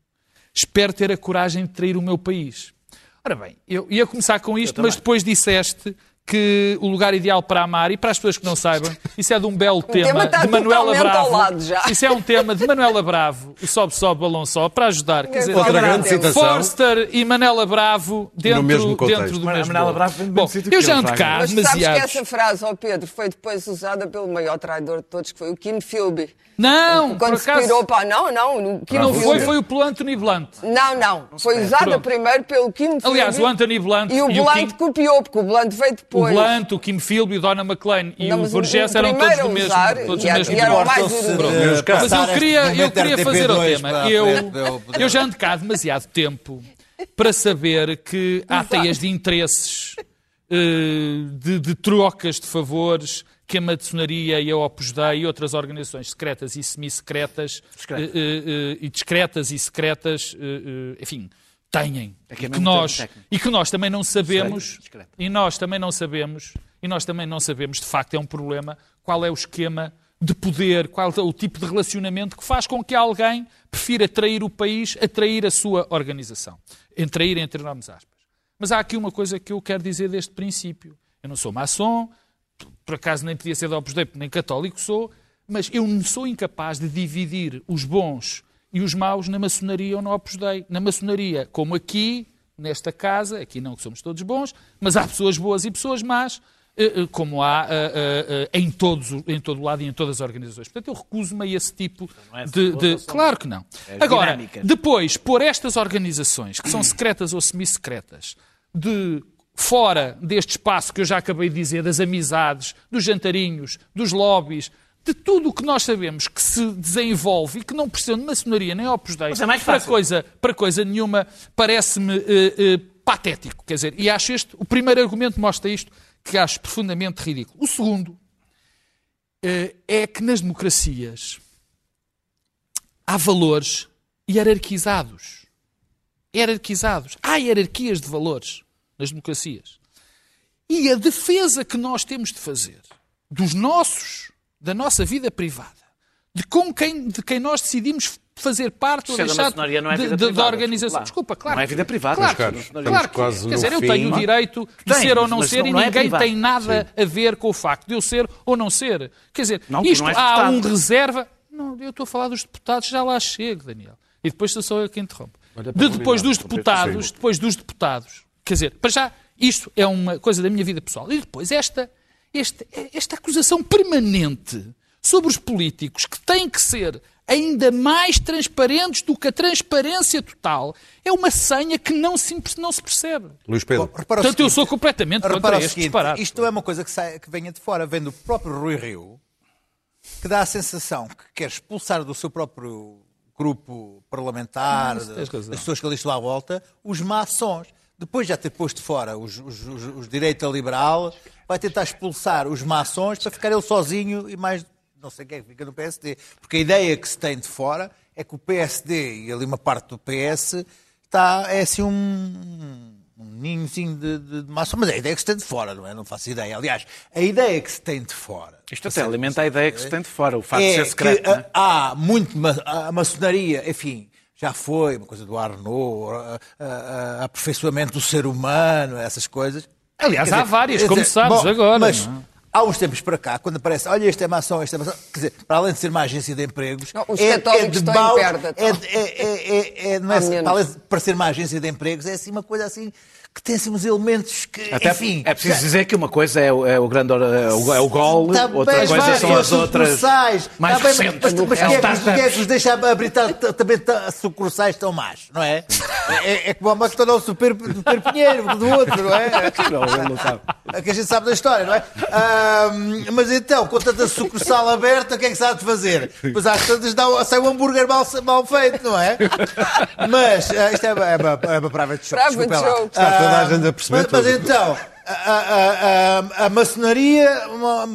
espero ter a coragem de trair o meu país. Ora bem, eu ia começar com isto, mas depois disseste que o lugar ideal para amar, e para as pessoas que não saibam, isso é de um belo tema, tema de Manuela Bravo. Isso é um tema de Manuela Bravo, o Sobe, Sobe, Balão Só, para ajudar. Quer dizer, Outra grande citação. Forster e Manela Bravo dentro, mesmo dentro do mesmo Manela Bravo vem Bom, eu já ando cá Mas sabes que essa frase, ó Pedro, foi depois usada pelo maior traidor de todos, que foi o Kim Philby. Não, Quando por se acaso, virou para... Não, não. O Kim não foi, foi o Anthony Blunt. Não, não. Foi usada Pronto. primeiro pelo Kim Philby. Aliás, o Anthony Blunt E o e o Blunt Kim- copiou, porque o Blunt veio O. Blunt, o Kim Philby, o Donna McLean e Não, o o eram todos do mesmo, usar, todos e do mesmo e eram mais de. Mas eu queria, eu queria fazer o RTP2 tema. Eu, eu já ando cá há demasiado tempo para saber que há teias de interesses, eh, de, de trocas de favores que a maçonaria e a Opus Dei e outras organizações secretas e semi-secretas Discretas. eh, eh, e discretas e secretas, enfim, têm. É que e, que nós, técnico. e que nós também não sabemos, e nós também não sabemos, e nós também não sabemos, de facto é um problema, qual é o esquema de poder, qual é o tipo de relacionamento que faz com que alguém prefira trair o país a trair a sua organização. Em trair entre enormes aspas. Mas há aqui uma coisa que eu quero dizer desde o princípio. Eu não sou maçom, por acaso nem podia ser da Opus Dei, nem católico sou, mas eu não sou incapaz de dividir os bons e os maus na maçonaria ou na Opus Dei. Na maçonaria, como aqui, nesta casa, aqui não que somos todos bons, mas há pessoas boas e pessoas más, eh, eh, como há eh, em, todos, em todo o lado e em todas as organizações. Portanto, eu recuso-me a esse tipo não é de... de- Claro que não. É Agora, dinâmicas. depois, por estas organizações, que são secretas ou semi-secretas, de fora deste espaço que eu já acabei de dizer, das amizades, dos jantarinhos, dos lobbies, de tudo o que nós sabemos que se desenvolve e que não precisa de maçonaria nem Opus Dei é para, coisa, para coisa nenhuma, parece-me eh, eh, patético. Quer dizer, e acho este, o primeiro argumento mostra isto, que acho profundamente ridículo. O segundo eh, é que nas democracias há valores hierarquizados. Hierarquizados. Há hierarquias de valores nas democracias. E a defesa que nós temos de fazer dos nossos, da nossa vida privada, de com quem, de quem nós decidimos fazer parte ou da deixar maçonaria não é de- vida de- da privada, organização. desculpa lá. Desculpa, claro. Não é vida privada, Claro, caros. claro que- quase Quer dizer, eu fim. tenho o direito de Tem, ser ou não mas ser não- e é ninguém privado. tem nada a ver com o facto de eu ser ou não ser. Quer dizer, Não, isto não és há um reserva. Não, eu estou a falar dos deputados, já lá chego, Daniel. E depois sou só eu que interrompo. De depois dos deputados, depois dos deputados, quer dizer, para já, isto é uma coisa da minha vida pessoal. E depois esta, este- esta acusação permanente sobre os políticos que têm que ser ainda mais transparentes do que a transparência total é uma senha que não se, não se percebe. Luís Pedro. Repara o Portanto, eu seguinte, sou completamente contra este seguinte, disparate. Isto não é uma coisa que, sai, que venha de fora, vem do próprio Rui Rio, que dá a sensação que quer expulsar do seu próprio grupo parlamentar, Mas tens das pessoas que ali estão à volta, os maçons. Depois de já ter posto fora os, os, os, os direita liberal, vai tentar expulsar os maçons para ficar ele sozinho e mais não sei quem é fica no PSD. Porque a ideia que se tem de fora é que o PSD e ali uma parte do PS está, é assim um, um ninhozinho de, de, de maçom. Mas é a ideia que se tem de fora, não é? Não faço ideia. Aliás, a ideia que se tem de fora Isto até alimenta a ideia que se tem de fora, o facto de é ser secreto. que é? há muito ma a maçonaria, enfim, já foi uma coisa do Arnaud, aperfeiçoamento do ser humano, essas coisas. Aliás, Quer há dizer, várias, quer como dizer, sabes bom, agora, Mas não é? há uns tempos para cá, quando aparece, olha, este é maçom, este é maçom, quer dizer, para além de ser uma agência de empregos, Não, os é, é de perda, é, então. é, é, é, é- não é, assim, para além de parecer uma agência de empregos, é assim uma coisa assim que tem assim uns elementos que, Até enfim... é preciso dizer que uma coisa é o, é o grande é o, é o gol, Tá outra bem, coisa são as outras sucursais. mais Tá bem, recentes. Mas, mas, mas É quem, é quem é que startups. vos deixa abrir ta- ta- também ta- sucursais tão más, não é? É, é como a McDonald's do Super, do Super Pinheiro, do outro, não é? Não, ele não sabe. É que a gente sabe da história, não é? Mas então, com tanta sucursal aberta, o que é que se há de fazer? Pois às tantas dá, sai um hambúrguer mal, mal feito, não é? Mas ah, isto é uma, é uma, é uma private show. Private desculpa lá. Toda a gente a perceber mas, mas então, a, a- a- a maçonaria. uma-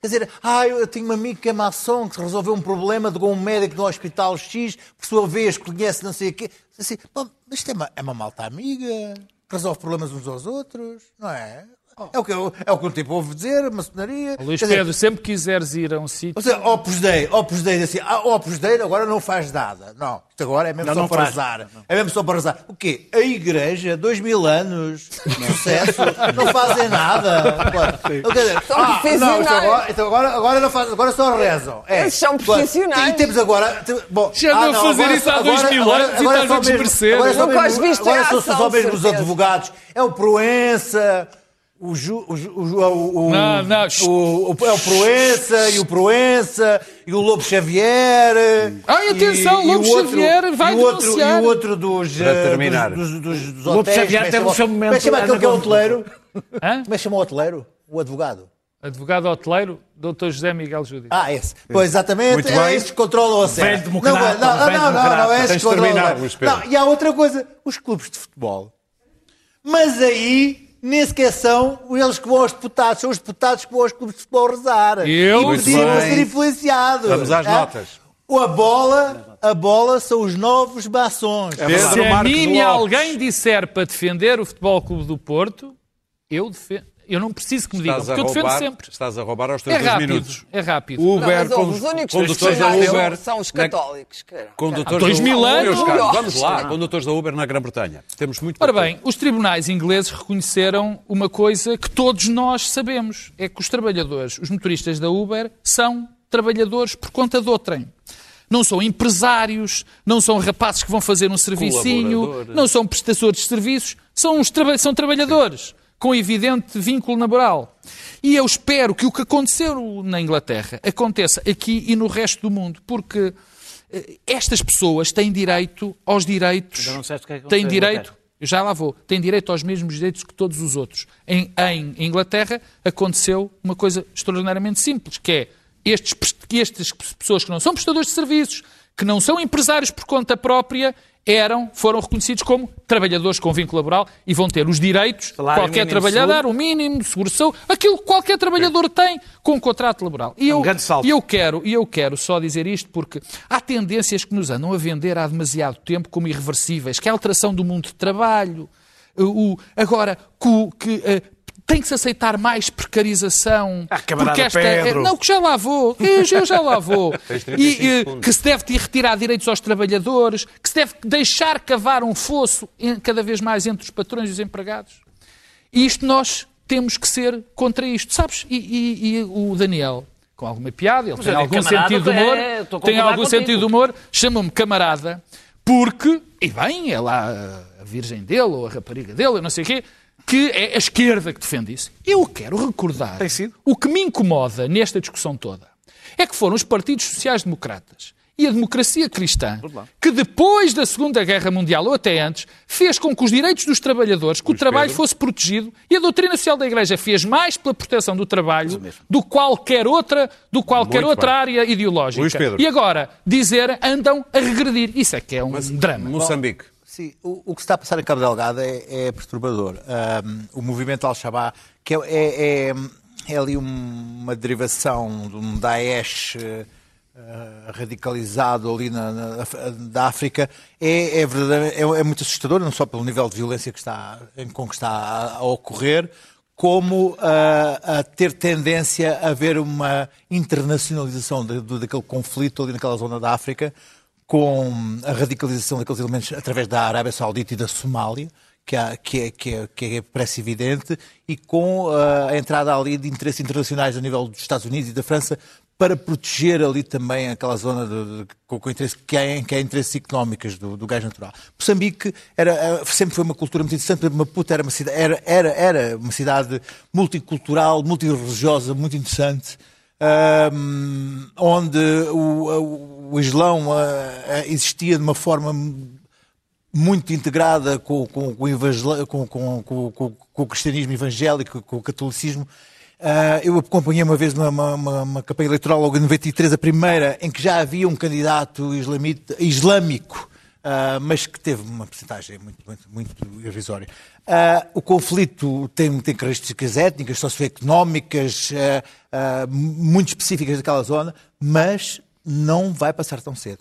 quer dizer, ah, eu tenho um amigo que é maçom que resolveu um problema de um médico do hospital X, por sua vez conhece não sei o quê. Assim, bom, mas isto é uma, é uma malta amiga, resolve problemas uns aos outros, não é? É o que, é o que o tipo ouve dizer, maçonaria. Luís Pedro, dizer, sempre quiseres ir a um sítio. Ou seja, Opus Dei, Opus Dei, assim, ah, Opus Dei agora não faz nada. Não, isto agora é mesmo não, só não para rezar. É mesmo só para rezar. O quê? A igreja, dois mil anos, sucesso, não fazem nada. Quer dizer, ah, não, então agora, então agora, agora, não faz, agora só rezam. É. Eles são profissionais. E temos agora. Bom, Já ah, não, fazer isso há dois mil anos e estás a desmerecer. Agora são só mesmo os advogados. É o Proença o, Ju, o, o, o, não, não. O, o, é o Proença e o Proença e o Lobo Xavier. Ai, atenção, e, Lobo e outro, Xavier vai e o outro, denunciar. E o outro dos, Para terminar. dos, dos, dos, dos Lobo Xavier teve o seu momento. Como é que chama aquele que é o hoteleiro? Como é que chama o hoteleiro? O advogado? Advogado hoteleiro, Dr. José Miguel Júdice. Ah, esse. Pois, exatamente. Muito é esses que controlam a cena. Não, não, não, não, não, é esses que controlam. Não, e há outra coisa. Os clubes de futebol. Mas aí nem sequer são eles que vão aos deputados, são os deputados que vão aos clubes de futebol rezar. Eu? E pediram a ser influenciados. Vamos às notas. A bola, a bola são os novos maçons. É Se a mim me alguém disser para defender o Futebol Clube do Porto, eu defendo. Eu não preciso que me digam, porque eu defendo sempre. Estás a roubar aos teus é rápido, minutos. É rápido. Uber, não, os únicos condutores da Uber são os católicos. Na, condutores dois mil anos. Vamos lá, condutores da Uber na Grã-Bretanha. Temos muito Ora bem, os tribunais ingleses reconheceram uma coisa que todos nós sabemos. É que os trabalhadores, os motoristas da Uber, são trabalhadores por conta de outrem. Não são empresários, não são rapazes que vão fazer um servicinho, não são prestadores de serviços, são, uns são trabalhadores com evidente vínculo laboral. E eu espero que o que aconteceu na Inglaterra aconteça aqui e no resto do mundo, porque eh, estas pessoas têm direito aos direitos. Eu não sei o que é que têm direito. Eu já lá vou. Têm direito aos mesmos direitos que todos os outros. Em, em Inglaterra aconteceu uma coisa extraordinariamente simples, que é estes, estas pessoas que não são prestadores de serviços, que não são empresários por conta própria, eram, foram reconhecidos como trabalhadores com vínculo laboral e vão ter os direitos Salário qualquer trabalhador, o mínimo, seguro saúde, aquilo que qualquer trabalhador tem com um contrato laboral. E eu, um e eu quero, e eu quero só dizer isto porque há tendências que nos andam a vender há demasiado tempo como irreversíveis, que é a alteração do mundo de trabalho, o, agora, que, que eh, tem que se aceitar mais precarização. Ah, porque esta Pedro. É, não, que já lá vou, eu já lá vou. e que se deve retirar direitos aos trabalhadores, que se deve deixar cavar um fosso cada vez mais entre os patrões e os empregados. E isto nós temos que ser contra isto, sabes? E, e, e o Daniel, com alguma piada, ele tem algum sentido de humor, é, tem algum contigo. sentido de humor, chama-me camarada, porque, e bem, é lá a virgem dele, ou a rapariga dele, eu não sei o quê, que é a esquerda que defende isso. Eu quero recordar o que me incomoda nesta discussão toda é que foram os partidos sociais-democratas e a democracia cristã que depois da Segunda Guerra Mundial ou até antes fez com que os direitos dos trabalhadores, que o trabalho fosse protegido e a doutrina social da Igreja fez mais pela proteção do trabalho do qualquer outra, do qualquer Muito outra bem. área ideológica. E agora dizer andam a regredir. Isso é que é um Mas, drama. Moçambique. Sim, o, o, que está a passar em Cabo Delgado é, é perturbador. Um, o movimento Al-Shabaab, que é, é, é, ali uma derivação de um Daesh uh, radicalizado ali na, na, da África, é, é, é, é, muito assustador, não só pelo nível de violência que está, com que está a, a ocorrer, como uh, a ter tendência a haver uma internacionalização de, de, daquele conflito ali naquela zona da África, com a radicalização daqueles elementos através da Arábia Saudita e da Somália, que, há, que, é, que, é, que é, parece evidente, e com uh, a entrada ali de interesses internacionais a nível dos Estados Unidos e da França para proteger ali também aquela zona de, de, com, com interesse, que, é, que é interesses económicos do, do gás natural. Moçambique era, eh, sempre foi uma cultura muito interessante, Maputo era uma cidade, era, era, era uma cidade multicultural, multireligiosa, muito interessante um, onde o, o Islão existia de uma forma muito integrada com, com, com, com, o cristianismo evangélico, com o catolicismo. Uh, eu acompanhei uma vez uma, uma, uma, campanha eleitoral logo em 93, a primeira, em que já havia um candidato islâmico Uh, mas que teve uma porcentagem muito, muito, muito irrisória. Uh, o conflito tem, tem características étnicas, socioeconómicas, uh, muito específicas daquela zona, mas não vai passar tão cedo.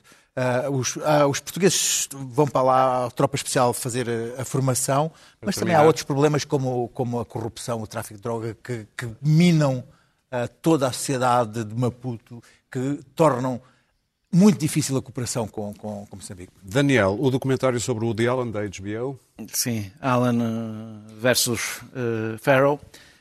Os, os, portugueses vão para lá, a tropa especial, fazer a, a formação, mas também há outros problemas como, como a corrupção, o tráfico de droga, que, que minam toda a sociedade de Maputo, que tornam muito difícil a cooperação com, com, com Moçambique. Daniel, o documentário sobre o Woody Allen da HBO? Sim, Allen versus Farrow.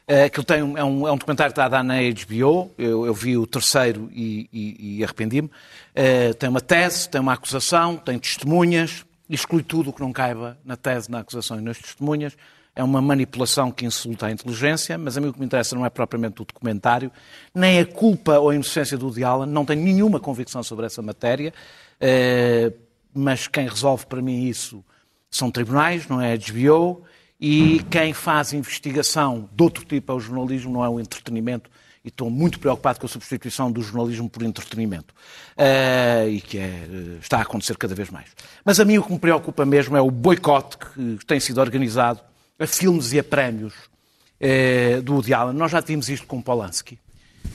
Uh, aquilo tem, é, um, é um documentário que está a dar na HBO, eu, eu vi o terceiro e, e, e arrependi-me. Uh, tem uma tese, tem uma acusação, tem testemunhas, exclui tudo o que não caiba na tese, na acusação e nas testemunhas. É uma manipulação que insulta a inteligência, mas a mim o que me interessa não é propriamente o documentário, nem a culpa ou a inocência do Woody não tenho nenhuma convicção sobre essa matéria, uh, mas quem resolve para mim isso são tribunais, não é a HBO, e quem faz investigação de outro tipo é o jornalismo, não é o entretenimento. E estou muito preocupado com a substituição do jornalismo por entretenimento. Uh, e que é, está a acontecer cada vez mais. Mas a mim o que me preocupa mesmo é o boicote que tem sido organizado a filmes e a prémios uh, do Woody Allen. Nós já tínhamos isto com Polanski.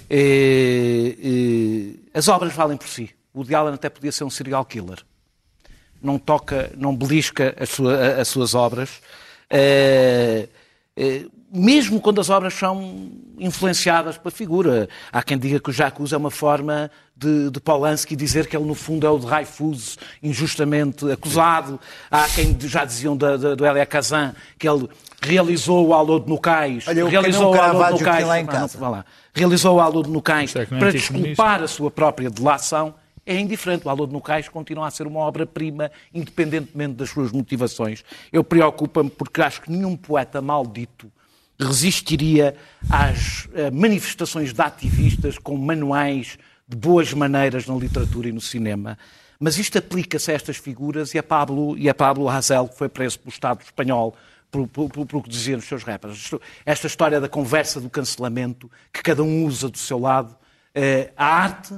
Uh, as obras valem por si. O Woody Allen até podia ser um serial killer. Não toca, não belisca sua, as suas obras. Mesmo quando as obras são influenciadas pela figura. Há quem diga que o Jacques é uma forma de, de Polanski dizer que ele, no fundo, é o Dreyfus injustamente acusado. Há quem já diziam do, do, do Elia Kazan que ele realizou o Alô de Nucais. Olha, realizou o Alô de Nucais. Lá em casa. Não, lá. Realizou o Alô de Nucais é para desculpar a sua própria delação é indiferente. O Alô de Nucais continua a ser uma obra-prima, independentemente das suas motivações. Eu preocupa-me porque acho que nenhum poeta maldito resistiria às eh, manifestações de ativistas com manuais de boas maneiras na literatura e no cinema. Mas isto aplica-se a estas figuras e a Pablo, e a Pablo Hazel, que foi preso pelo Estado espanhol por, o que diziam os seus rappers. Esta história da conversa do cancelamento, que cada um usa do seu lado, eh, a arte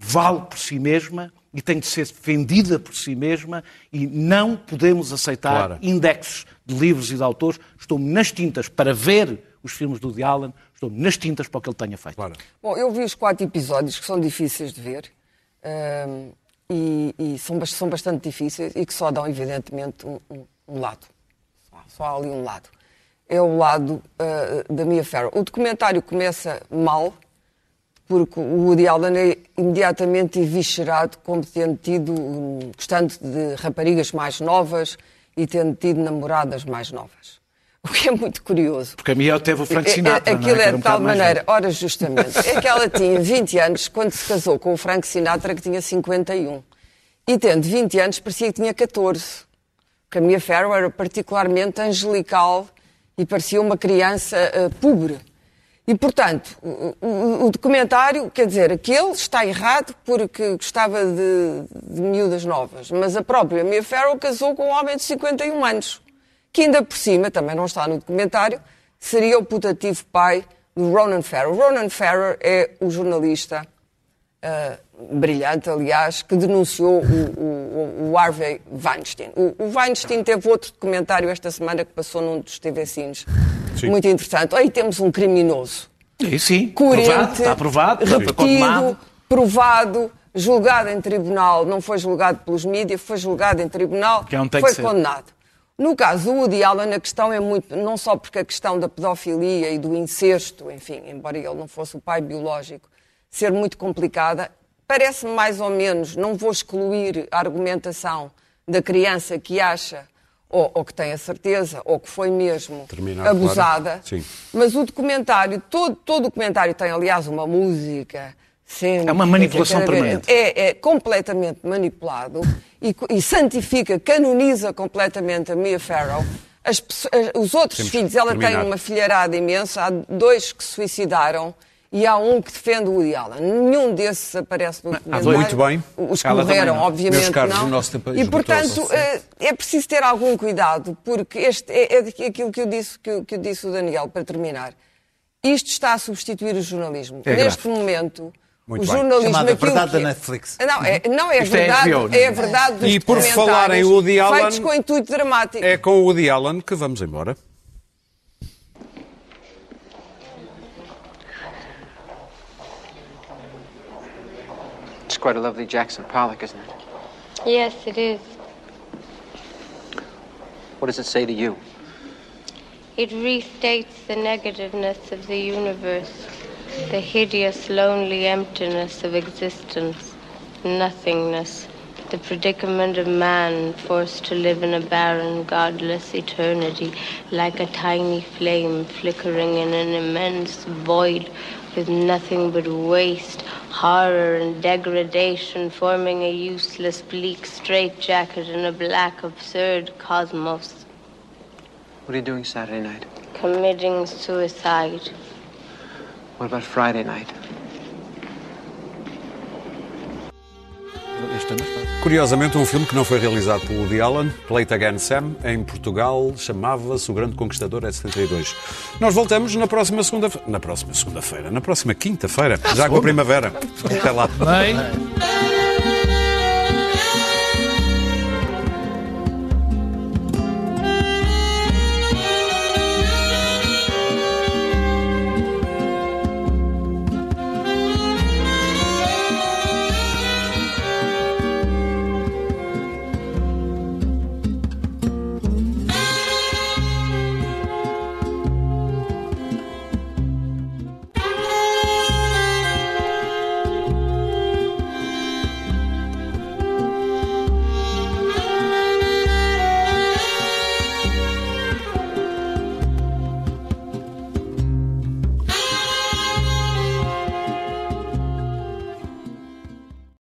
vale por si mesma e tem de ser defendida por si mesma e não podemos aceitar claro. indexes de livros e de autores. Estou-me nas tintas para ver os filmes do Woody Allen, estou-me nas tintas para o que ele tenha feito. Claro. Bom, eu vi os quatro episódios que são difíceis de ver um, e, e, são, são bastante difíceis e que só dão, evidentemente, um, um, um lado. Só, só, há ali um lado. É o lado uh, da Mia Farrow. O documentário começa mal, porque o Woody Allen é imediatamente eviscerado como tendo tido, gostando de raparigas mais novas e tendo tido namoradas mais novas. O que é muito curioso. Porque a minha teve o Frank é, é, Sinatra. É, aquilo é, é de tal maneira, ora justamente, é que ela tinha 20 anos quando se casou com o Frank Sinatra, que tinha 51. E tendo 20 anos, parecia que tinha 14. Porque a Mia Farrow era particularmente angelical e parecia uma criança uh, pobre. E, portanto, o, documentário, quer dizer, aquele está errado porque gostava de, de miúdas novas, mas a própria Mia Farrow casou com um homem de 51 anos, que ainda por cima, também não está no documentário, seria o putativo pai do Ronan Farrow. Ronan Farrow é o jornalista uh, brilhante, aliás, que denunciou o, o, o Harvey Weinstein. O, o, Weinstein teve outro documentário esta semana que passou num dos TV Cines Sim. muito interessante. Aí temos um criminoso. E sim, coerente, provado, está aprovado, repetido, provado, julgado em tribunal, não foi julgado pelos mídias, foi julgado em tribunal, é foi condenado. No caso do Woody Allen, a questão é muito, não só porque a questão da pedofilia e do incesto, enfim, embora ele não fosse o pai biológico, ser muito complicada, parece-me mais ou menos, não vou excluir a argumentação da criança que acha ou, ou, que tem a certeza, ou que foi mesmo Terminado, abusada. Claro. Mas o documentário, todo, todo documentário tem, aliás, uma música. Sempre, é uma manipulação permanente. É, é, completamente manipulado e, e, santifica, canoniza completamente a Mia Farrow. As, os outros Temos filhos, ela terminar. tem uma filharada imensa, há dois que se suicidaram e há um que defende o Woody Allen. Nenhum desses aparece no documentário. Muito bem. Os que morreram, obviamente, Meus caros, não. O nosso tempo e, portanto, eh, é preciso ter algum cuidado, porque este é, é aquilo que eu, disse, que, que eu disse o Daniel, para terminar. Isto está a substituir o jornalismo. É Neste grave. momento... Muito o jornalismo Chamada verdade que... da Netflix. Não, é, não é verdade, é, HBO, é a verdade dos E por falar em Woody Allen, feitos com intuito dramático. É com o Woody Allen que vamos embora. Quite a lovely Jackson Pollock, isn't it? Yes, it is. What does it say to you? It restates the negativeness of the universe, the hideous, lonely emptiness of existence, nothingness, the predicament of man forced to live in a barren, godless eternity, like a tiny flame flickering in an immense void with nothing but waste, horror, and degradation, forming a useless, bleak straitjacket in a black, absurd cosmos. What are you doing Saturday night? Committing suicide. What about Friday night? Curiosamente, um filme que não foi realizado pelo Woody Allen, Play Again Sam, em Portugal, chamava-se O Grande Conquistador, é 72. Nós voltamos na próxima segunda-feira. Na próxima segunda-feira, na próxima quinta-feira, já com a primavera. Até lá. Bem.